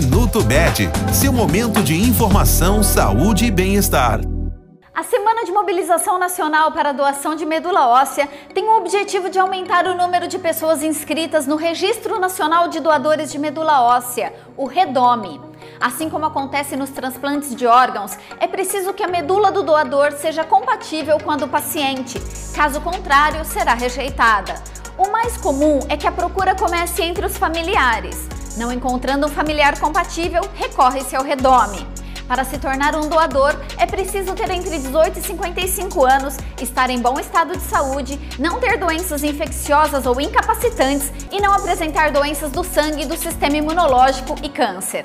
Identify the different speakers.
Speaker 1: Minuto Med, seu momento de informação, saúde e bem-estar.
Speaker 2: A Semana de Mobilização Nacional para a Doação de Medula Óssea tem o objetivo de aumentar o número de pessoas inscritas no Registro Nacional de Doadores de Medula Óssea, o REDOME. Assim como acontece nos transplantes de órgãos, é preciso que a medula do doador seja compatível com a do paciente, caso contrário, será rejeitada. O mais comum é que a procura comece entre os familiares. Não encontrando um familiar compatível, recorre-se ao redome. Para se tornar um doador, é preciso ter entre 18 e 55 anos, estar em bom estado de saúde, não ter doenças infecciosas ou incapacitantes e não apresentar doenças do sangue, do sistema imunológico e câncer.